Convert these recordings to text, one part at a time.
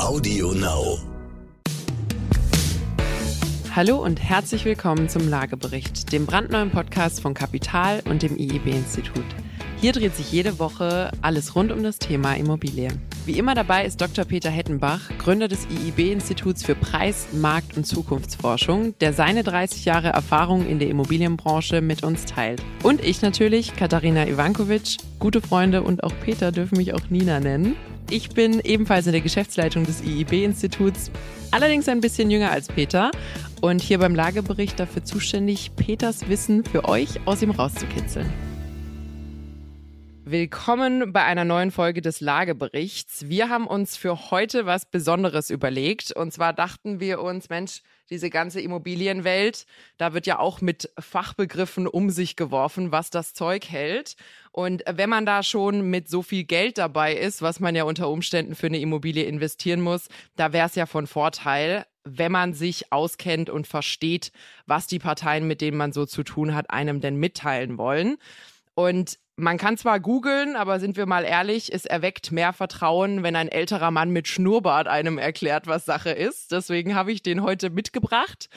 Audio Now. Hallo und herzlich willkommen zum Lagebericht, dem brandneuen Podcast von Kapital und dem IEB-Institut. Hier dreht sich jede Woche alles rund um das Thema Immobilie. Wie immer dabei ist Dr. Peter Hettenbach, Gründer des IIB-Instituts für Preis-, Markt- und Zukunftsforschung, der seine 30 Jahre Erfahrung in der Immobilienbranche mit uns teilt. Und ich natürlich, Katharina Ivankovic, gute Freunde und auch Peter dürfen mich auch Nina nennen. Ich bin ebenfalls in der Geschäftsleitung des IIB-Instituts, allerdings ein bisschen jünger als Peter und hier beim Lagebericht dafür zuständig, Peters Wissen für euch aus ihm rauszukitzeln. Willkommen bei einer neuen Folge des Lageberichts. Wir haben uns für heute was Besonderes überlegt. Und zwar dachten wir uns, Mensch, diese ganze Immobilienwelt, da wird ja auch mit Fachbegriffen um sich geworfen, was das Zeug hält. Und wenn man da schon mit so viel Geld dabei ist, was man ja unter Umständen für eine Immobilie investieren muss, da wäre es ja von Vorteil, wenn man sich auskennt und versteht, was die Parteien, mit denen man so zu tun hat, einem denn mitteilen wollen. Und man kann zwar googeln, aber sind wir mal ehrlich, es erweckt mehr Vertrauen, wenn ein älterer Mann mit Schnurrbart einem erklärt, was Sache ist. Deswegen habe ich den heute mitgebracht.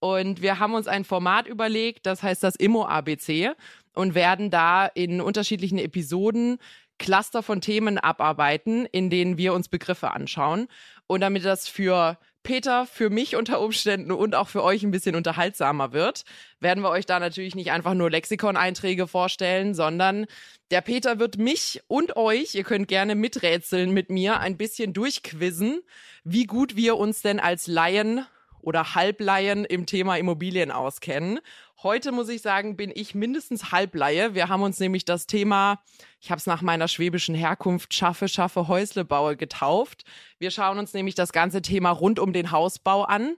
Und wir haben uns ein Format überlegt, das heißt das Immo ABC und werden da in unterschiedlichen Episoden Cluster von Themen abarbeiten, in denen wir uns Begriffe anschauen. Und damit das für Peter für mich unter Umständen und auch für euch ein bisschen unterhaltsamer wird, werden wir euch da natürlich nicht einfach nur Lexikon-Einträge vorstellen, sondern der Peter wird mich und euch, ihr könnt gerne miträtseln mit mir, ein bisschen durchquizzen, wie gut wir uns denn als Laien oder Halblaien im Thema Immobilien auskennen. Heute muss ich sagen, bin ich mindestens Halblaie. Wir haben uns nämlich das Thema, ich habe es nach meiner schwäbischen Herkunft, schaffe, schaffe, Häuslebaue getauft. Wir schauen uns nämlich das ganze Thema rund um den Hausbau an.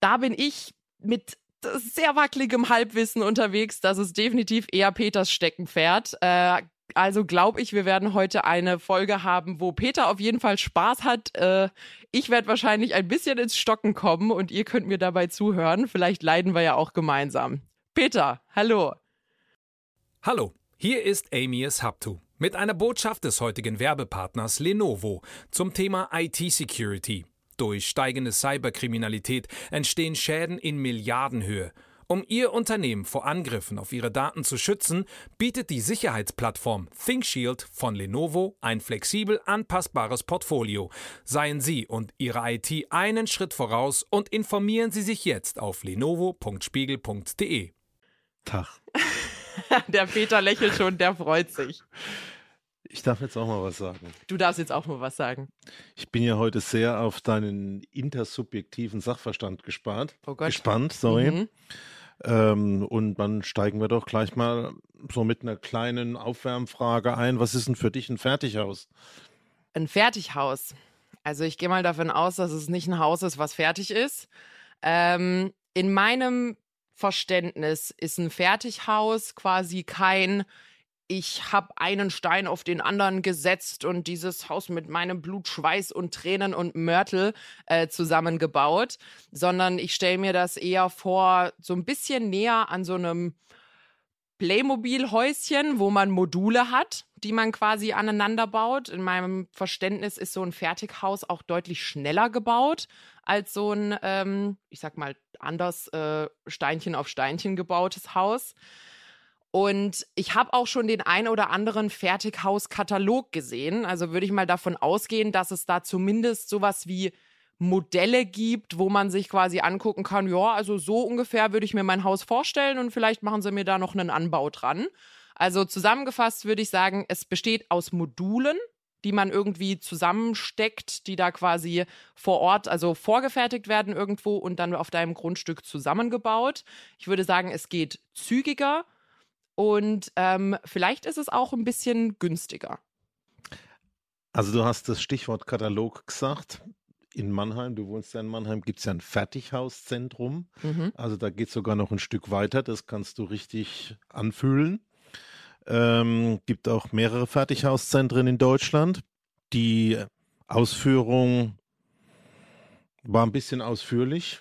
Da bin ich mit sehr wackeligem Halbwissen unterwegs. Das ist definitiv eher Peters Steckenpferd. Äh, also glaube ich, wir werden heute eine Folge haben, wo Peter auf jeden Fall Spaß hat. Äh, ich werde wahrscheinlich ein bisschen ins Stocken kommen und ihr könnt mir dabei zuhören. Vielleicht leiden wir ja auch gemeinsam. Peter, hallo. Hallo, hier ist Amias Haptu mit einer Botschaft des heutigen Werbepartners Lenovo zum Thema IT-Security. Durch steigende Cyberkriminalität entstehen Schäden in Milliardenhöhe. Um Ihr Unternehmen vor Angriffen auf Ihre Daten zu schützen, bietet die Sicherheitsplattform ThinkShield von Lenovo ein flexibel anpassbares Portfolio. Seien Sie und Ihre IT einen Schritt voraus und informieren Sie sich jetzt auf lenovo.spiegel.de. Tag. der Peter lächelt schon, der freut sich. Ich darf jetzt auch mal was sagen. Du darfst jetzt auch mal was sagen. Ich bin ja heute sehr auf deinen intersubjektiven Sachverstand gespart. Oh Gott. Gespannt, sorry. Mhm. Ähm, und dann steigen wir doch gleich mal so mit einer kleinen Aufwärmfrage ein. Was ist denn für dich ein Fertighaus? Ein Fertighaus. Also ich gehe mal davon aus, dass es nicht ein Haus ist, was fertig ist. Ähm, in meinem Verständnis ist ein Fertighaus quasi kein ich habe einen Stein auf den anderen gesetzt und dieses Haus mit meinem Blut, Schweiß und Tränen und Mörtel äh, zusammengebaut, sondern ich stelle mir das eher vor, so ein bisschen näher an so einem Playmobil-Häuschen, wo man Module hat, die man quasi aneinander baut. In meinem Verständnis ist so ein Fertighaus auch deutlich schneller gebaut als so ein, ähm, ich sag mal, anders äh, Steinchen auf Steinchen gebautes Haus. Und ich habe auch schon den ein oder anderen Fertighauskatalog gesehen. Also würde ich mal davon ausgehen, dass es da zumindest sowas wie Modelle gibt, wo man sich quasi angucken kann, ja, also so ungefähr würde ich mir mein Haus vorstellen und vielleicht machen sie mir da noch einen Anbau dran. Also zusammengefasst würde ich sagen, es besteht aus Modulen, die man irgendwie zusammensteckt, die da quasi vor Ort, also vorgefertigt werden irgendwo und dann auf deinem Grundstück zusammengebaut. Ich würde sagen, es geht zügiger und ähm, vielleicht ist es auch ein bisschen günstiger. Also du hast das Stichwort Katalog gesagt. In Mannheim, du wohnst ja in Mannheim, gibt es ja ein Fertighauszentrum. Mhm. Also da geht es sogar noch ein Stück weiter. Das kannst du richtig anfühlen. Ähm, gibt auch mehrere Fertighauszentren in Deutschland. Die Ausführung war ein bisschen ausführlich.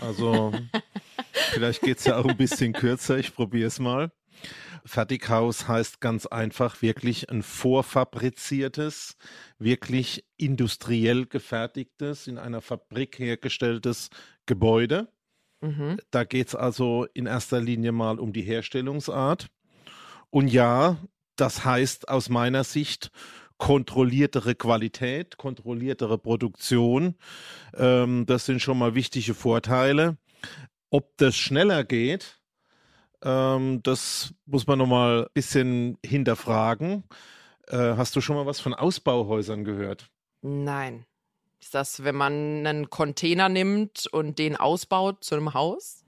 Also vielleicht geht es ja auch ein bisschen kürzer. Ich probiere es mal. Fertighaus heißt ganz einfach wirklich ein vorfabriziertes, wirklich industriell gefertigtes, in einer Fabrik hergestelltes Gebäude. Mhm. Da geht es also in erster Linie mal um die Herstellungsart. Und ja, das heißt aus meiner Sicht kontrolliertere Qualität, kontrolliertere Produktion. Ähm, das sind schon mal wichtige Vorteile. Ob das schneller geht, ähm, das muss man nochmal ein bisschen hinterfragen. Äh, hast du schon mal was von Ausbauhäusern gehört? Nein. Ist das, wenn man einen Container nimmt und den ausbaut zu einem Haus?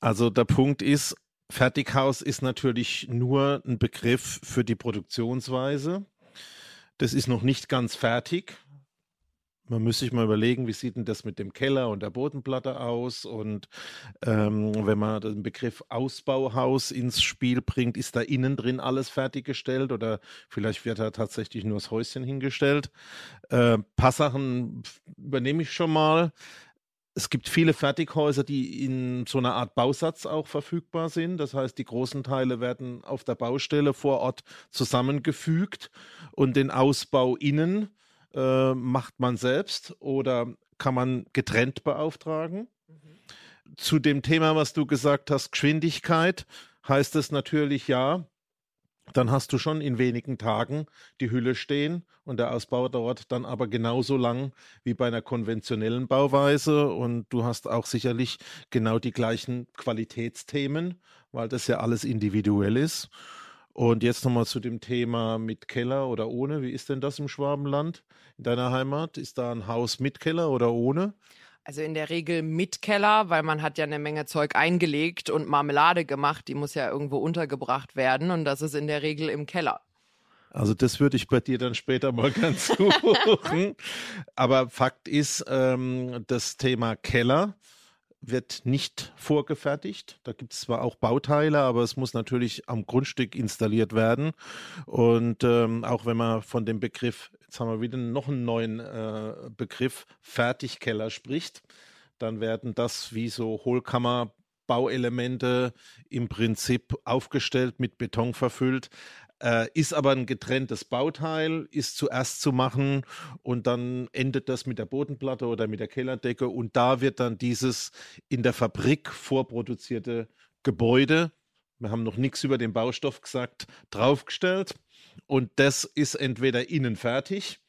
Also der Punkt ist, Fertighaus ist natürlich nur ein Begriff für die Produktionsweise. Das ist noch nicht ganz fertig. Man müsste sich mal überlegen, wie sieht denn das mit dem Keller und der Bodenplatte aus? Und ähm, wenn man den Begriff Ausbauhaus ins Spiel bringt, ist da innen drin alles fertiggestellt oder vielleicht wird da tatsächlich nur das Häuschen hingestellt. Äh, paar Sachen übernehme ich schon mal. Es gibt viele Fertighäuser, die in so einer Art Bausatz auch verfügbar sind. Das heißt, die großen Teile werden auf der Baustelle vor Ort zusammengefügt und den Ausbau innen äh, macht man selbst oder kann man getrennt beauftragen? Mhm. Zu dem Thema, was du gesagt hast, Geschwindigkeit, heißt es natürlich ja, dann hast du schon in wenigen Tagen die Hülle stehen und der Ausbau dauert dann aber genauso lang wie bei einer konventionellen Bauweise und du hast auch sicherlich genau die gleichen Qualitätsthemen, weil das ja alles individuell ist. Und jetzt nochmal zu dem Thema mit Keller oder ohne. Wie ist denn das im Schwabenland, in deiner Heimat? Ist da ein Haus mit Keller oder ohne? Also in der Regel mit Keller, weil man hat ja eine Menge Zeug eingelegt und Marmelade gemacht, die muss ja irgendwo untergebracht werden und das ist in der Regel im Keller. Also das würde ich bei dir dann später mal ganz suchen. Aber Fakt ist, ähm, das Thema Keller wird nicht vorgefertigt. Da gibt es zwar auch Bauteile, aber es muss natürlich am Grundstück installiert werden. Und ähm, auch wenn man von dem Begriff, jetzt haben wir wieder noch einen neuen äh, Begriff, Fertigkeller spricht, dann werden das wie so Hohlkammer Bauelemente im Prinzip aufgestellt, mit Beton verfüllt. Äh, ist aber ein getrenntes Bauteil, ist zuerst zu machen und dann endet das mit der Bodenplatte oder mit der Kellerdecke und da wird dann dieses in der Fabrik vorproduzierte Gebäude, wir haben noch nichts über den Baustoff gesagt, draufgestellt und das ist entweder innen fertig,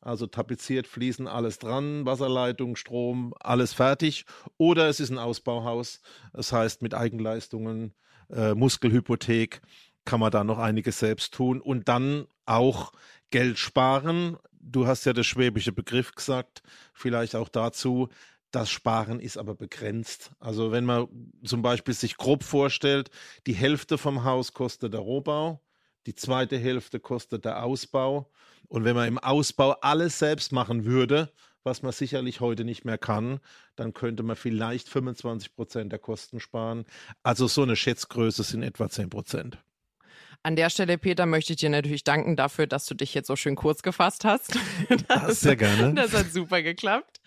also tapeziert, fließen alles dran, Wasserleitung, Strom, alles fertig. Oder es ist ein Ausbauhaus, das heißt mit Eigenleistungen, äh, Muskelhypothek kann man da noch einiges selbst tun und dann auch Geld sparen. Du hast ja das schwäbische Begriff gesagt, vielleicht auch dazu. Das Sparen ist aber begrenzt. Also wenn man zum Beispiel sich grob vorstellt, die Hälfte vom Haus kostet der Rohbau, die zweite Hälfte kostet der Ausbau. Und wenn man im Ausbau alles selbst machen würde, was man sicherlich heute nicht mehr kann, dann könnte man vielleicht 25 Prozent der Kosten sparen. Also so eine Schätzgröße sind etwa 10 Prozent. An der Stelle, Peter, möchte ich dir natürlich danken dafür, dass du dich jetzt so schön kurz gefasst hast. Das, Sehr gerne. Das hat super geklappt.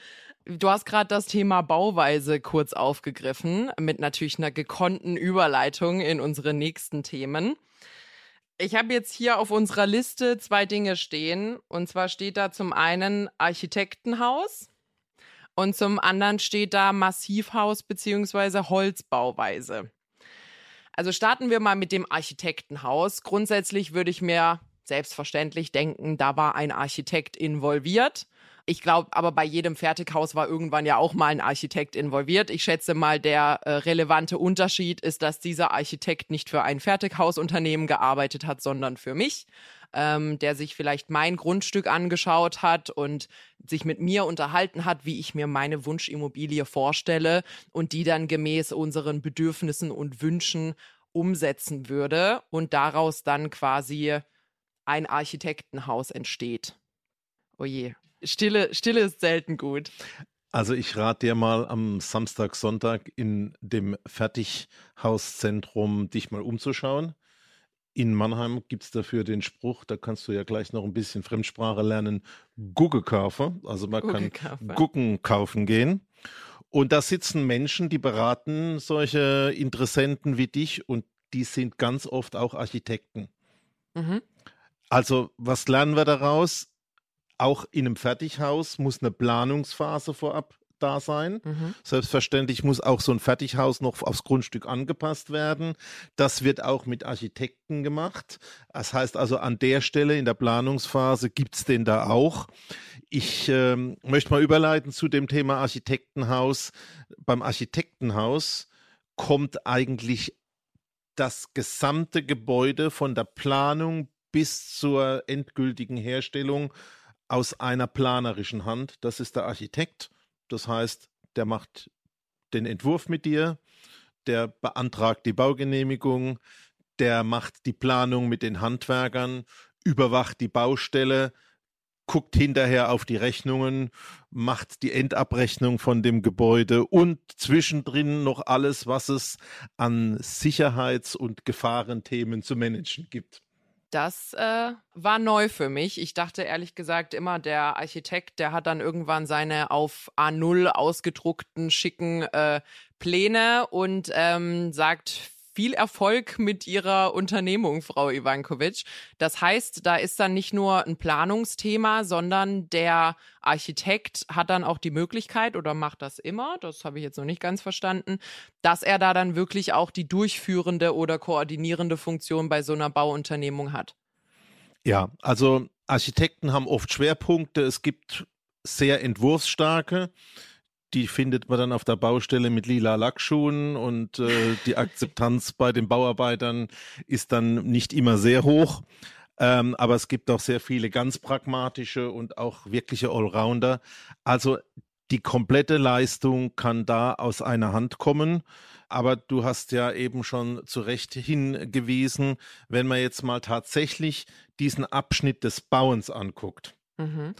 Du hast gerade das Thema Bauweise kurz aufgegriffen, mit natürlich einer gekonnten Überleitung in unsere nächsten Themen. Ich habe jetzt hier auf unserer Liste zwei Dinge stehen. Und zwar steht da zum einen Architektenhaus und zum anderen steht da Massivhaus bzw. Holzbauweise. Also starten wir mal mit dem Architektenhaus. Grundsätzlich würde ich mir selbstverständlich denken, da war ein Architekt involviert. Ich glaube, aber bei jedem Fertighaus war irgendwann ja auch mal ein Architekt involviert. Ich schätze mal, der äh, relevante Unterschied ist, dass dieser Architekt nicht für ein Fertighausunternehmen gearbeitet hat, sondern für mich ähm, der sich vielleicht mein Grundstück angeschaut hat und sich mit mir unterhalten hat, wie ich mir meine Wunschimmobilie vorstelle und die dann gemäß unseren Bedürfnissen und Wünschen umsetzen würde und daraus dann quasi ein Architektenhaus entsteht. Oje, Stille, Stille ist selten gut. Also ich rate dir mal am Samstag, Sonntag in dem Fertighauszentrum dich mal umzuschauen. In Mannheim gibt es dafür den Spruch, da kannst du ja gleich noch ein bisschen Fremdsprache lernen, Guggekaufer. Also man kann Gucken kaufen gehen. Und da sitzen Menschen, die beraten solche Interessenten wie dich und die sind ganz oft auch Architekten. Mhm. Also, was lernen wir daraus? Auch in einem Fertighaus muss eine Planungsphase vorab da sein. Mhm. Selbstverständlich muss auch so ein Fertighaus noch aufs Grundstück angepasst werden. Das wird auch mit Architekten gemacht. Das heißt also, an der Stelle in der Planungsphase gibt es den da auch. Ich äh, möchte mal überleiten zu dem Thema Architektenhaus. Beim Architektenhaus kommt eigentlich das gesamte Gebäude von der Planung bis zur endgültigen Herstellung aus einer planerischen Hand. Das ist der Architekt. Das heißt, der macht den Entwurf mit dir, der beantragt die Baugenehmigung, der macht die Planung mit den Handwerkern, überwacht die Baustelle, guckt hinterher auf die Rechnungen, macht die Endabrechnung von dem Gebäude und zwischendrin noch alles, was es an Sicherheits- und Gefahrenthemen zu managen gibt. Das äh, war neu für mich. Ich dachte ehrlich gesagt immer, der Architekt, der hat dann irgendwann seine auf A0 ausgedruckten schicken äh, Pläne und ähm, sagt viel Erfolg mit Ihrer Unternehmung, Frau Ivankovic. Das heißt, da ist dann nicht nur ein Planungsthema, sondern der Architekt hat dann auch die Möglichkeit oder macht das immer, das habe ich jetzt noch nicht ganz verstanden, dass er da dann wirklich auch die durchführende oder koordinierende Funktion bei so einer Bauunternehmung hat. Ja, also Architekten haben oft Schwerpunkte. Es gibt sehr entwurfsstarke die findet man dann auf der Baustelle mit lila Lackschuhen und äh, die Akzeptanz bei den Bauarbeitern ist dann nicht immer sehr hoch. Ähm, aber es gibt auch sehr viele ganz pragmatische und auch wirkliche Allrounder. Also die komplette Leistung kann da aus einer Hand kommen. Aber du hast ja eben schon zu Recht hingewiesen, wenn man jetzt mal tatsächlich diesen Abschnitt des Bauens anguckt. Mhm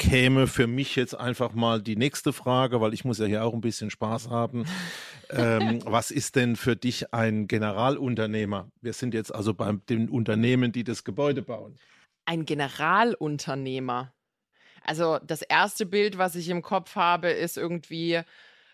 käme für mich jetzt einfach mal die nächste Frage, weil ich muss ja hier auch ein bisschen Spaß haben. ähm, was ist denn für dich ein Generalunternehmer? Wir sind jetzt also bei den Unternehmen, die das Gebäude bauen. Ein Generalunternehmer. Also das erste Bild, was ich im Kopf habe, ist irgendwie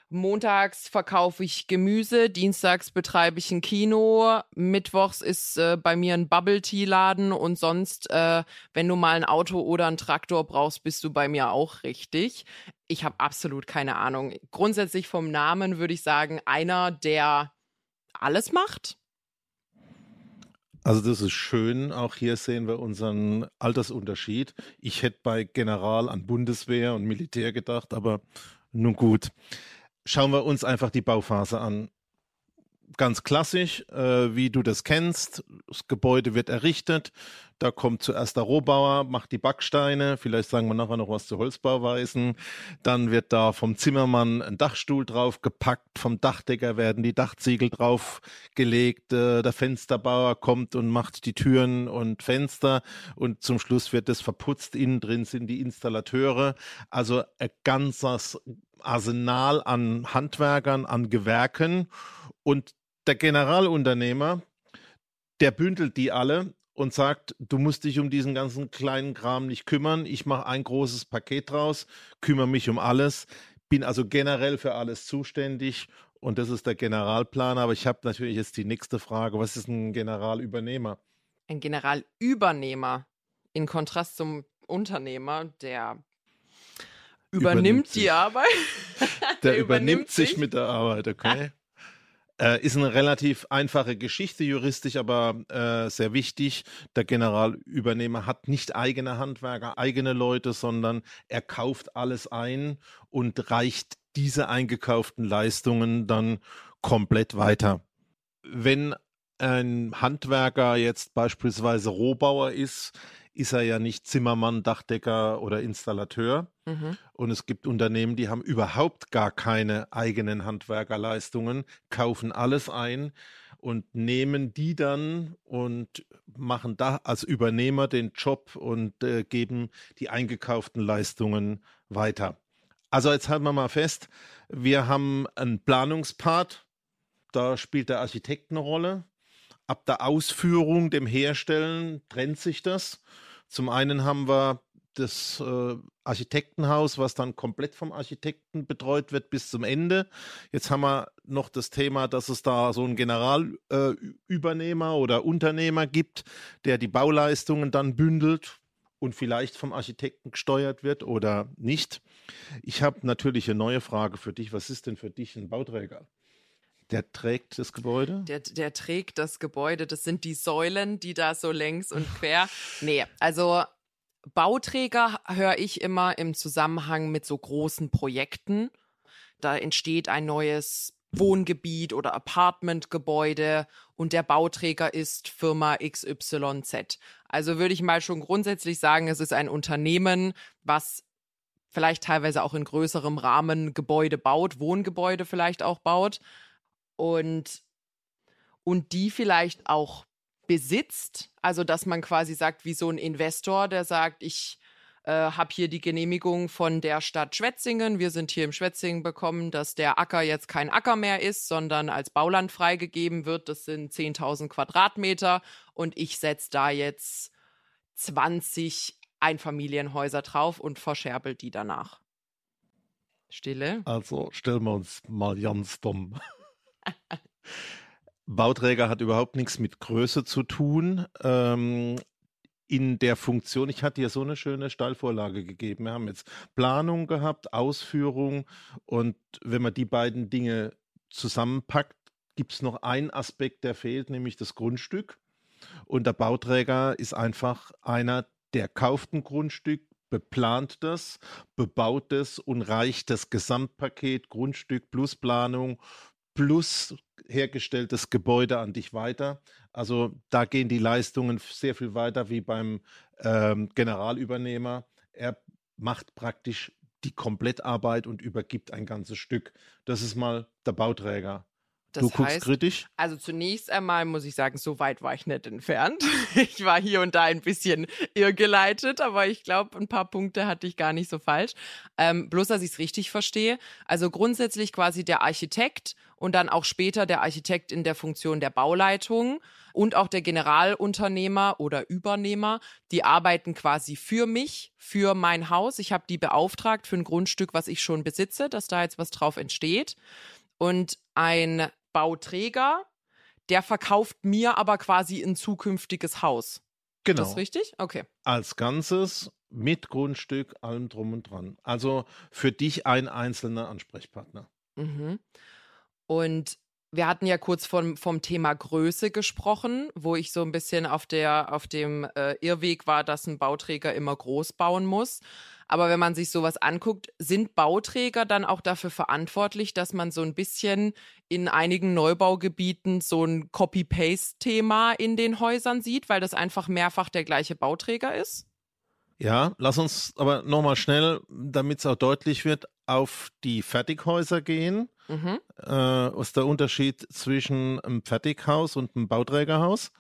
Montags verkaufe ich Gemüse, dienstags betreibe ich ein Kino, mittwochs ist äh, bei mir ein Bubble Tea Laden und sonst, äh, wenn du mal ein Auto oder einen Traktor brauchst, bist du bei mir auch richtig. Ich habe absolut keine Ahnung. Grundsätzlich vom Namen würde ich sagen, einer, der alles macht. Also das ist schön. Auch hier sehen wir unseren Altersunterschied. Ich hätte bei General an Bundeswehr und Militär gedacht, aber nun gut schauen wir uns einfach die Bauphase an. Ganz klassisch, äh, wie du das kennst. Das Gebäude wird errichtet. Da kommt zuerst der Rohbauer, macht die Backsteine. Vielleicht sagen wir nachher noch was zu Holzbauweisen. Dann wird da vom Zimmermann ein Dachstuhl drauf gepackt. Vom Dachdecker werden die Dachziegel draufgelegt. Äh, der Fensterbauer kommt und macht die Türen und Fenster. Und zum Schluss wird es verputzt. Innen drin sind die Installateure. Also ein ganzes Arsenal an Handwerkern, an Gewerken und der Generalunternehmer, der bündelt die alle und sagt, du musst dich um diesen ganzen kleinen Kram nicht kümmern. Ich mache ein großes Paket draus, kümmere mich um alles, bin also generell für alles zuständig und das ist der Generalplaner. Aber ich habe natürlich jetzt die nächste Frage, was ist ein Generalübernehmer? Ein Generalübernehmer in Kontrast zum Unternehmer, der übernimmt, die Arbeit. Der, der übernimmt sich mit der Arbeit, okay. Äh, ist eine relativ einfache Geschichte, juristisch aber äh, sehr wichtig. Der Generalübernehmer hat nicht eigene Handwerker, eigene Leute, sondern er kauft alles ein und reicht diese eingekauften Leistungen dann komplett weiter. Wenn ein Handwerker jetzt beispielsweise Rohbauer ist, ist er ja nicht Zimmermann, Dachdecker oder Installateur. Mhm. Und es gibt Unternehmen, die haben überhaupt gar keine eigenen Handwerkerleistungen, kaufen alles ein und nehmen die dann und machen da als Übernehmer den Job und äh, geben die eingekauften Leistungen weiter. Also jetzt halten wir mal fest, wir haben einen Planungspart, da spielt der Architekt eine Rolle. Ab der Ausführung, dem Herstellen trennt sich das. Zum einen haben wir das äh, Architektenhaus, was dann komplett vom Architekten betreut wird bis zum Ende. Jetzt haben wir noch das Thema, dass es da so einen Generalübernehmer äh, oder Unternehmer gibt, der die Bauleistungen dann bündelt und vielleicht vom Architekten gesteuert wird oder nicht. Ich habe natürlich eine neue Frage für dich. Was ist denn für dich ein Bauträger? Der trägt das Gebäude? Der, der trägt das Gebäude. Das sind die Säulen, die da so längs und quer. nee, also Bauträger höre ich immer im Zusammenhang mit so großen Projekten. Da entsteht ein neues Wohngebiet oder Apartmentgebäude und der Bauträger ist Firma XYZ. Also würde ich mal schon grundsätzlich sagen, es ist ein Unternehmen, was vielleicht teilweise auch in größerem Rahmen Gebäude baut, Wohngebäude vielleicht auch baut und, und die vielleicht auch besitzt. Also, dass man quasi sagt, wie so ein Investor, der sagt, ich äh, habe hier die Genehmigung von der Stadt Schwetzingen. Wir sind hier im Schwetzingen bekommen, dass der Acker jetzt kein Acker mehr ist, sondern als Bauland freigegeben wird. Das sind 10.000 Quadratmeter und ich setze da jetzt 20 Einfamilienhäuser drauf und verscherbel die danach. Stille. Also stellen wir uns mal ganz dumm. Bauträger hat überhaupt nichts mit Größe zu tun. Ähm, in der Funktion, ich hatte ja so eine schöne Stallvorlage gegeben. Wir haben jetzt Planung gehabt, Ausführung und wenn man die beiden Dinge zusammenpackt, gibt es noch einen Aspekt, der fehlt, nämlich das Grundstück. Und der Bauträger ist einfach einer, der kauft ein Grundstück, beplant das, bebaut es und reicht das Gesamtpaket Grundstück plus Planung plus hergestelltes Gebäude an dich weiter. Also da gehen die Leistungen sehr viel weiter wie beim ähm, Generalübernehmer. Er macht praktisch die Komplettarbeit und übergibt ein ganzes Stück. Das ist mal der Bauträger. Das du guckst heißt, kritisch? Also zunächst einmal muss ich sagen, so weit war ich nicht entfernt. Ich war hier und da ein bisschen irrgeleitet, aber ich glaube, ein paar Punkte hatte ich gar nicht so falsch. Ähm, bloß, dass ich es richtig verstehe. Also grundsätzlich quasi der Architekt und dann auch später der Architekt in der Funktion der Bauleitung und auch der Generalunternehmer oder Übernehmer, die arbeiten quasi für mich, für mein Haus. Ich habe die beauftragt für ein Grundstück, was ich schon besitze, dass da jetzt was drauf entsteht. Und ein Bauträger, der verkauft mir aber quasi ein zukünftiges Haus. Genau. Ist das richtig? Okay. Als Ganzes mit Grundstück, allem drum und dran. Also für dich ein einzelner Ansprechpartner. Mhm. Und wir hatten ja kurz vom, vom Thema Größe gesprochen, wo ich so ein bisschen auf, der, auf dem äh, Irrweg war, dass ein Bauträger immer groß bauen muss. Aber wenn man sich sowas anguckt, sind Bauträger dann auch dafür verantwortlich, dass man so ein bisschen in einigen Neubaugebieten so ein Copy-Paste-Thema in den Häusern sieht, weil das einfach mehrfach der gleiche Bauträger ist? Ja, lass uns aber nochmal schnell, damit es auch deutlich wird, auf die Fertighäuser gehen. Mhm. Äh, was ist der Unterschied zwischen einem Fertighaus und einem Bauträgerhaus?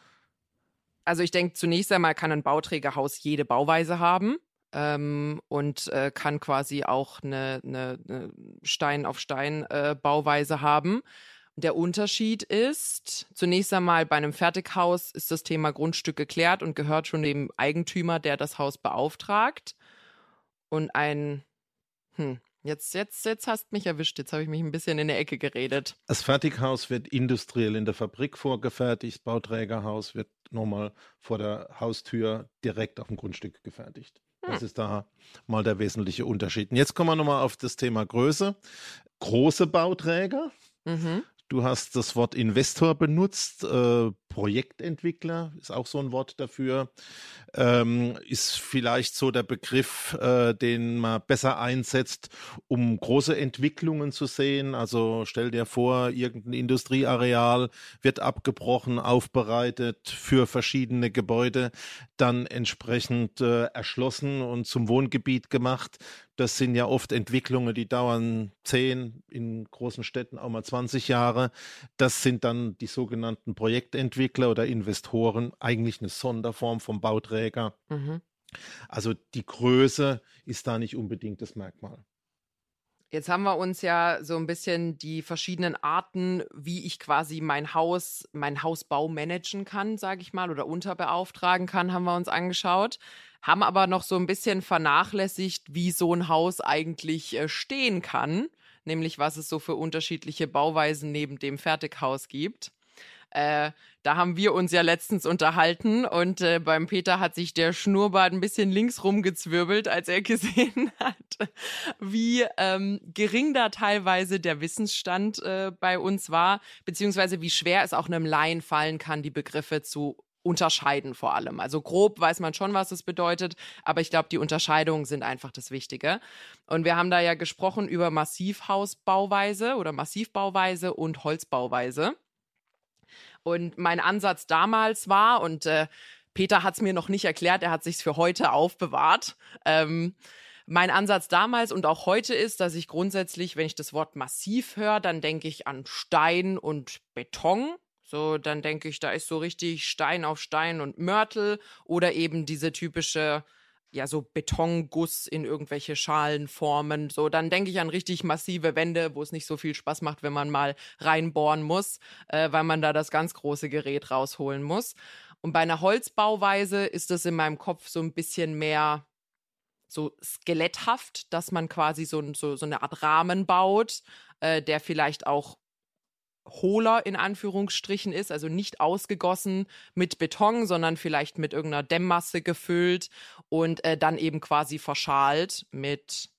Also ich denke, zunächst einmal kann ein Bauträgerhaus jede Bauweise haben ähm, und äh, kann quasi auch eine, eine, eine Stein auf Stein äh, Bauweise haben. Der Unterschied ist, zunächst einmal bei einem Fertighaus ist das Thema Grundstück geklärt und gehört schon dem Eigentümer, der das Haus beauftragt. Und ein, hm, jetzt, jetzt, jetzt hast mich erwischt. Jetzt habe ich mich ein bisschen in der Ecke geredet. Das Fertighaus wird industriell in der Fabrik vorgefertigt. Das Bauträgerhaus wird nochmal vor der Haustür direkt auf dem Grundstück gefertigt. Das ist da mal der wesentliche Unterschied. Und jetzt kommen wir nochmal auf das Thema Größe. Große Bauträger. Mhm. Du hast das Wort Investor benutzt, äh, Projektentwickler ist auch so ein Wort dafür. Ähm, ist vielleicht so der Begriff, äh, den man besser einsetzt, um große Entwicklungen zu sehen. Also stell dir vor, irgendein Industrieareal wird abgebrochen, aufbereitet für verschiedene Gebäude, dann entsprechend äh, erschlossen und zum Wohngebiet gemacht. Das sind ja oft Entwicklungen, die dauern zehn, in großen Städten auch mal 20 Jahre. Das sind dann die sogenannten Projektentwickler oder Investoren, eigentlich eine Sonderform vom Bauträger. Mhm. Also die Größe ist da nicht unbedingt das Merkmal. Jetzt haben wir uns ja so ein bisschen die verschiedenen Arten, wie ich quasi mein Haus, mein Hausbau managen kann, sage ich mal, oder unterbeauftragen kann, haben wir uns angeschaut. Haben aber noch so ein bisschen vernachlässigt, wie so ein Haus eigentlich äh, stehen kann, nämlich was es so für unterschiedliche Bauweisen neben dem Fertighaus gibt. Äh, da haben wir uns ja letztens unterhalten und äh, beim Peter hat sich der Schnurrbart ein bisschen links rumgezwirbelt, als er gesehen hat, wie ähm, gering da teilweise der Wissensstand äh, bei uns war, beziehungsweise wie schwer es auch einem Laien fallen kann, die Begriffe zu unterscheiden vor allem. Also grob weiß man schon, was es bedeutet, aber ich glaube, die Unterscheidungen sind einfach das Wichtige. Und wir haben da ja gesprochen über Massivhausbauweise oder Massivbauweise und Holzbauweise. Und mein Ansatz damals war, und äh, Peter hat es mir noch nicht erklärt, er hat sich für heute aufbewahrt. Ähm, mein Ansatz damals und auch heute ist, dass ich grundsätzlich, wenn ich das Wort massiv höre, dann denke ich an Stein und Beton. So, dann denke ich, da ist so richtig Stein auf Stein und Mörtel oder eben diese typische ja, so Betonguss in irgendwelche Schalenformen. So, dann denke ich an richtig massive Wände, wo es nicht so viel Spaß macht, wenn man mal reinbohren muss, äh, weil man da das ganz große Gerät rausholen muss. Und bei einer Holzbauweise ist es in meinem Kopf so ein bisschen mehr so skeletthaft, dass man quasi so, so, so eine Art Rahmen baut, äh, der vielleicht auch hohler in Anführungsstrichen ist, also nicht ausgegossen mit Beton, sondern vielleicht mit irgendeiner Dämmmasse gefüllt und äh, dann eben quasi verschalt mit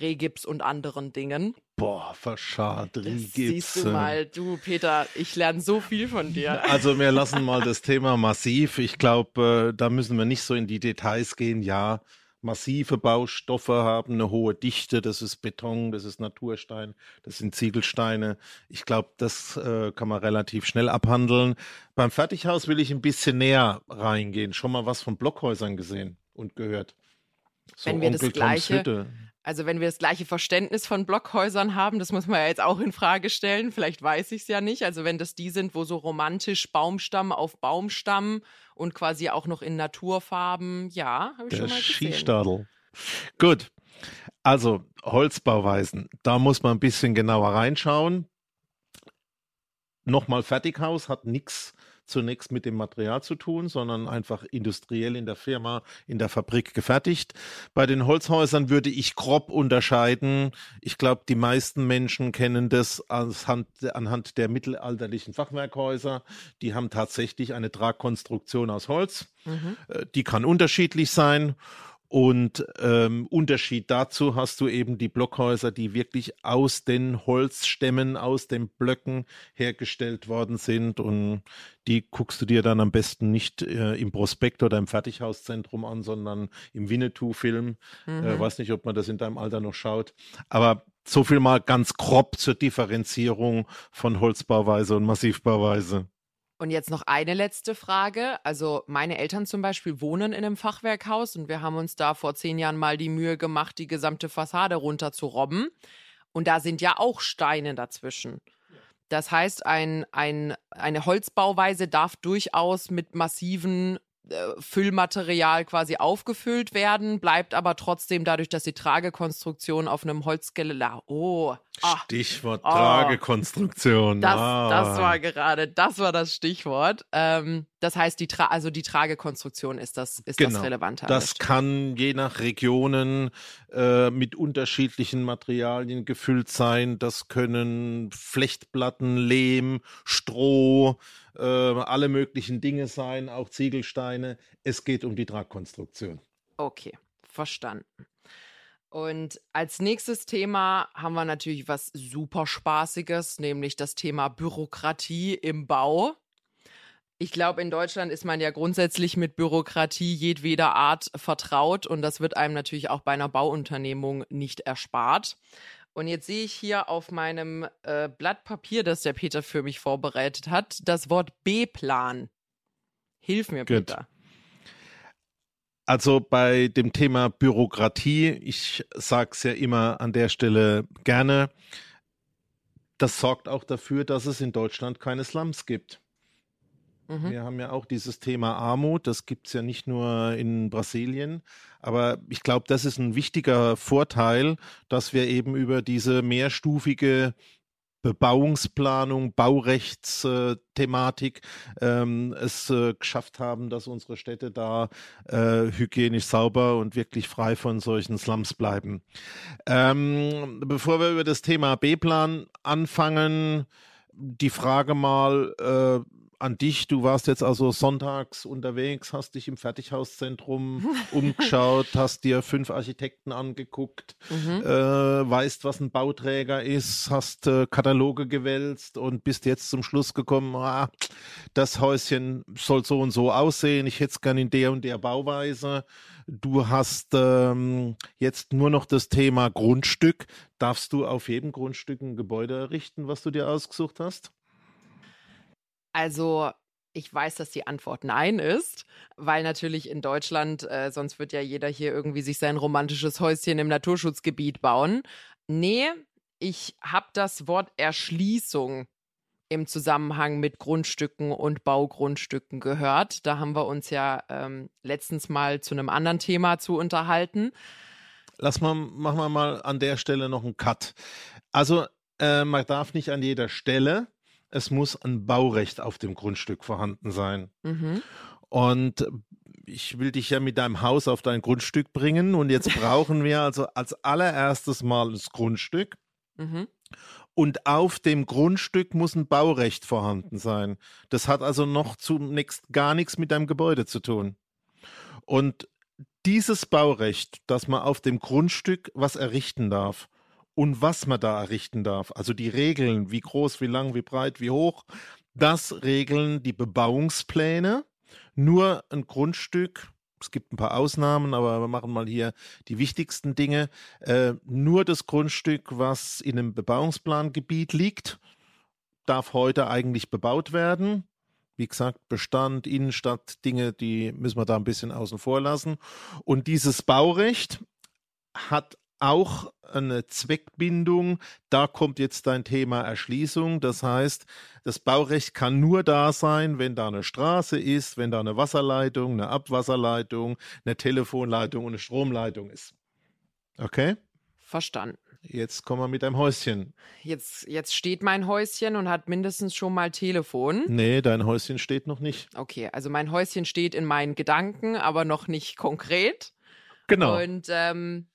Rehgips und anderen Dingen. Boah, verschalt, Rehgips. Siehst du mal, du Peter, ich lerne so viel von dir. Also wir lassen mal das Thema massiv. Ich glaube, äh, da müssen wir nicht so in die Details gehen. Ja, massive Baustoffe haben, eine hohe Dichte, das ist Beton, das ist Naturstein, das sind Ziegelsteine. Ich glaube, das äh, kann man relativ schnell abhandeln. Beim Fertighaus will ich ein bisschen näher reingehen. Schon mal was von Blockhäusern gesehen und gehört. So Wenn wir Onkel das gleiche, also wenn wir das gleiche Verständnis von Blockhäusern haben, das muss man ja jetzt auch in Frage stellen. Vielleicht weiß ich es ja nicht. Also wenn das die sind, wo so romantisch Baumstamm auf Baumstamm und quasi auch noch in Naturfarben, ja, habe ich Der schon mal gesehen. Skistadel. Gut. Also Holzbauweisen, da muss man ein bisschen genauer reinschauen. Nochmal Fertighaus hat nichts zunächst mit dem Material zu tun, sondern einfach industriell in der Firma, in der Fabrik gefertigt. Bei den Holzhäusern würde ich grob unterscheiden. Ich glaube, die meisten Menschen kennen das anhand, anhand der mittelalterlichen Fachwerkhäuser. Die haben tatsächlich eine Tragkonstruktion aus Holz. Mhm. Äh, die kann unterschiedlich sein. Und ähm, Unterschied dazu hast du eben die Blockhäuser, die wirklich aus den Holzstämmen, aus den Blöcken hergestellt worden sind. Und die guckst du dir dann am besten nicht äh, im Prospekt oder im Fertighauszentrum an, sondern im Winnetou-Film. Mhm. Äh, weiß nicht, ob man das in deinem Alter noch schaut. Aber so viel mal ganz grob zur Differenzierung von Holzbauweise und Massivbauweise. Und jetzt noch eine letzte Frage. Also meine Eltern zum Beispiel wohnen in einem Fachwerkhaus und wir haben uns da vor zehn Jahren mal die Mühe gemacht, die gesamte Fassade runter zu robben. Und da sind ja auch Steine dazwischen. Das heißt, ein, ein, eine Holzbauweise darf durchaus mit massiven Füllmaterial quasi aufgefüllt werden, bleibt aber trotzdem dadurch, dass die Tragekonstruktion auf einem Holzskelett. Oh, ah, Stichwort oh, Tragekonstruktion. Das, ah. das war gerade, das war das Stichwort. Ähm, das heißt, die Tra also die Tragekonstruktion ist das, ist genau. das Relevante. Das kann je nach Regionen äh, mit unterschiedlichen Materialien gefüllt sein. Das können Flechtplatten, Lehm, Stroh, äh, alle möglichen Dinge sein, auch Ziegelsteine. Es geht um die Tragkonstruktion. Okay, verstanden. Und als nächstes Thema haben wir natürlich was super Spaßiges, nämlich das Thema Bürokratie im Bau. Ich glaube, in Deutschland ist man ja grundsätzlich mit Bürokratie jedweder Art vertraut und das wird einem natürlich auch bei einer Bauunternehmung nicht erspart. Und jetzt sehe ich hier auf meinem äh, Blatt Papier, das der Peter für mich vorbereitet hat, das Wort B-Plan. Hilf mir, Good. Peter. Also bei dem Thema Bürokratie, ich sage es ja immer an der Stelle gerne, das sorgt auch dafür, dass es in Deutschland keine Slums gibt. Mhm. Wir haben ja auch dieses Thema Armut. Das gibt es ja nicht nur in Brasilien. Aber ich glaube, das ist ein wichtiger Vorteil, dass wir eben über diese mehrstufige Bebauungsplanung, Baurechtsthematik ähm, es äh, geschafft haben, dass unsere Städte da äh, hygienisch sauber und wirklich frei von solchen Slums bleiben. Ähm, bevor wir über das Thema B-Plan anfangen, die Frage mal, äh, an dich. Du warst jetzt also sonntags unterwegs, hast dich im Fertighauszentrum umgeschaut, hast dir fünf Architekten angeguckt, mhm. äh, weißt, was ein Bauträger ist, hast äh, Kataloge gewälzt und bist jetzt zum Schluss gekommen, ah, das Häuschen soll so und so aussehen, ich hätte es gern in der und der Bauweise. Du hast ähm, jetzt nur noch das Thema Grundstück. Darfst du auf jedem Grundstück ein Gebäude errichten, was du dir ausgesucht hast? Also, ich weiß, dass die Antwort nein ist, weil natürlich in Deutschland, äh, sonst wird ja jeder hier irgendwie sich sein romantisches Häuschen im Naturschutzgebiet bauen. Nee, ich habe das Wort Erschließung im Zusammenhang mit Grundstücken und Baugrundstücken gehört. Da haben wir uns ja ähm, letztens mal zu einem anderen Thema zu unterhalten. Lass mal, machen wir mal an der Stelle noch einen Cut. Also, äh, man darf nicht an jeder Stelle es muss ein Baurecht auf dem Grundstück vorhanden sein. Mhm. Und ich will dich ja mit deinem Haus auf dein Grundstück bringen und jetzt brauchen wir also als allererstes mal das Grundstück. Mhm. Und auf dem Grundstück muss ein Baurecht vorhanden sein. Das hat also noch zunächst gar nichts mit deinem Gebäude zu tun. Und dieses Baurecht, dass man auf dem Grundstück was errichten darf, und was man da errichten darf. Also die Regeln, wie groß, wie lang, wie breit, wie hoch, das regeln die Bebauungspläne. Nur ein Grundstück, es gibt ein paar Ausnahmen, aber wir machen mal hier die wichtigsten Dinge. Äh, nur das Grundstück, was in einem Bebauungsplangebiet liegt, darf heute eigentlich bebaut werden. Wie gesagt, Bestand, Innenstadt, Dinge, die müssen wir da ein bisschen außen vor lassen. Und dieses Baurecht hat auch eine Zweckbindung. Da kommt jetzt dein Thema Erschließung. Das heißt, das Baurecht kann nur da sein, wenn da eine Straße ist, wenn da eine Wasserleitung, eine Abwasserleitung, eine Telefonleitung und eine Stromleitung ist. Okay? Verstanden. Jetzt kommen wir mit deinem Häuschen. Jetzt, jetzt steht mein Häuschen und hat mindestens schon mal Telefon. Nee, dein Häuschen steht noch nicht. Okay, also mein Häuschen steht in meinen Gedanken, aber noch nicht konkret. Genau. Und ähm,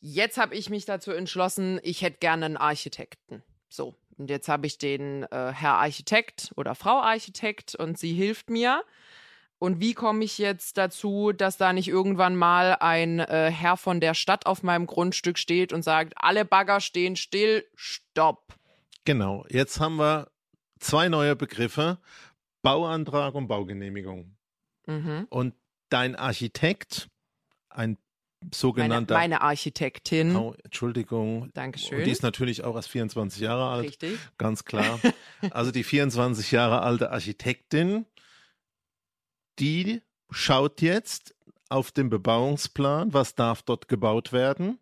Jetzt habe ich mich dazu entschlossen, ich hätte gerne einen Architekten. So, und jetzt habe ich den äh, Herr Architekt oder Frau Architekt und sie hilft mir. Und wie komme ich jetzt dazu, dass da nicht irgendwann mal ein äh, Herr von der Stadt auf meinem Grundstück steht und sagt, alle Bagger stehen still, stopp. Genau, jetzt haben wir zwei neue Begriffe, Bauantrag und Baugenehmigung. Mhm. Und dein Architekt, ein sogenannter. Meine, meine Architektin. Oh, Entschuldigung. Dankeschön. Und die ist natürlich auch erst 24 Jahre alt. Richtig. Ganz klar. also die 24 Jahre alte Architektin, die schaut jetzt auf den Bebauungsplan, was darf dort gebaut werden.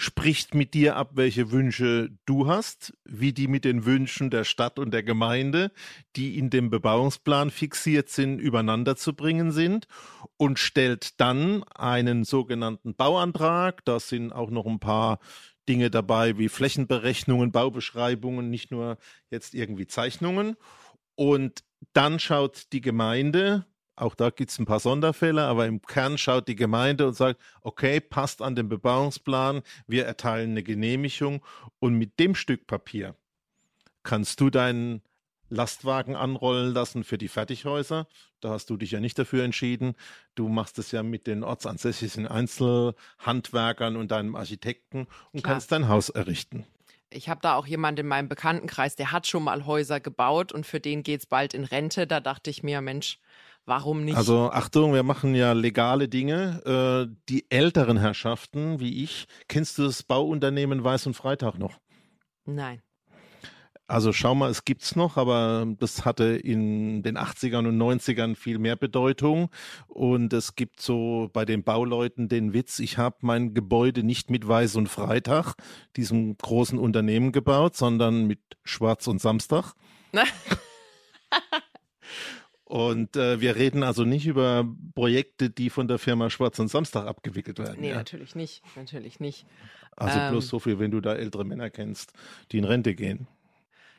Spricht mit dir ab, welche Wünsche du hast, wie die mit den Wünschen der Stadt und der Gemeinde, die in dem Bebauungsplan fixiert sind, übereinander zu bringen sind und stellt dann einen sogenannten Bauantrag. Da sind auch noch ein paar Dinge dabei wie Flächenberechnungen, Baubeschreibungen, nicht nur jetzt irgendwie Zeichnungen. Und dann schaut die Gemeinde, auch da gibt es ein paar Sonderfälle, aber im Kern schaut die Gemeinde und sagt, okay, passt an den Bebauungsplan, wir erteilen eine Genehmigung und mit dem Stück Papier kannst du deinen Lastwagen anrollen lassen für die Fertighäuser. Da hast du dich ja nicht dafür entschieden. Du machst es ja mit den ortsansässigen Einzelhandwerkern und deinem Architekten und Klar. kannst dein Haus errichten. Ich habe da auch jemanden in meinem Bekanntenkreis, der hat schon mal Häuser gebaut und für den geht es bald in Rente. Da dachte ich mir, Mensch, Warum nicht? Also Achtung, wir machen ja legale Dinge. Äh, die älteren Herrschaften, wie ich, kennst du das Bauunternehmen Weiß und Freitag noch? Nein. Also schau mal, es gibt's noch, aber das hatte in den 80ern und 90ern viel mehr Bedeutung. Und es gibt so bei den Bauleuten den Witz, ich habe mein Gebäude nicht mit Weiß und Freitag, diesem großen Unternehmen gebaut, sondern mit Schwarz und Samstag. Und äh, wir reden also nicht über Projekte, die von der Firma Schwarz und Samstag abgewickelt werden. Nee, ja? natürlich nicht. Natürlich nicht. Also Ähm. bloß so viel, wenn du da ältere Männer kennst, die in Rente gehen.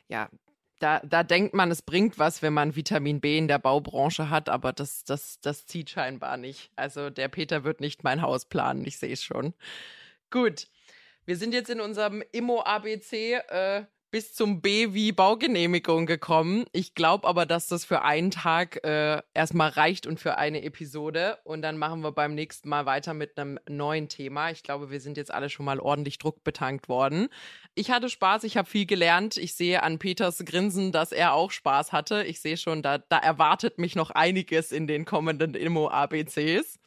Ja, da, da denkt man, es bringt was, wenn man Vitamin B in der Baubranche hat, aber das, das, das zieht scheinbar nicht. Also der Peter wird nicht mein Haus planen, ich sehe es schon. Gut, wir sind jetzt in unserem Immo-ABC äh, bis zum B wie Baugenehmigung gekommen. Ich glaube aber, dass das für einen Tag äh, erstmal reicht und für eine Episode. Und dann machen wir beim nächsten Mal weiter mit einem neuen Thema. Ich glaube, wir sind jetzt alle schon mal ordentlich druckbetankt worden. Ich hatte Spaß, ich habe viel gelernt. Ich sehe an Peters Grinsen, dass er auch Spaß hatte. Ich sehe schon, da, da erwartet mich noch einiges in den kommenden Immo-ABCs.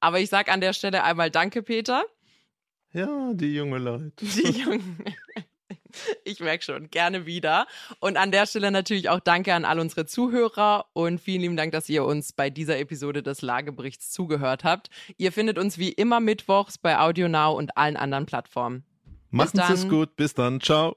Aber ich sage an der Stelle einmal Danke, Peter. Ja, die junge Leute. Die Jungen. Ich merke schon, gerne wieder. Und an der Stelle natürlich auch Danke an all unsere Zuhörer und vielen lieben Dank, dass ihr uns bei dieser Episode des Lageberichts zugehört habt. Ihr findet uns wie immer mittwochs bei AudioNow und allen anderen Plattformen. Machen Sie es gut. Bis dann. Ciao.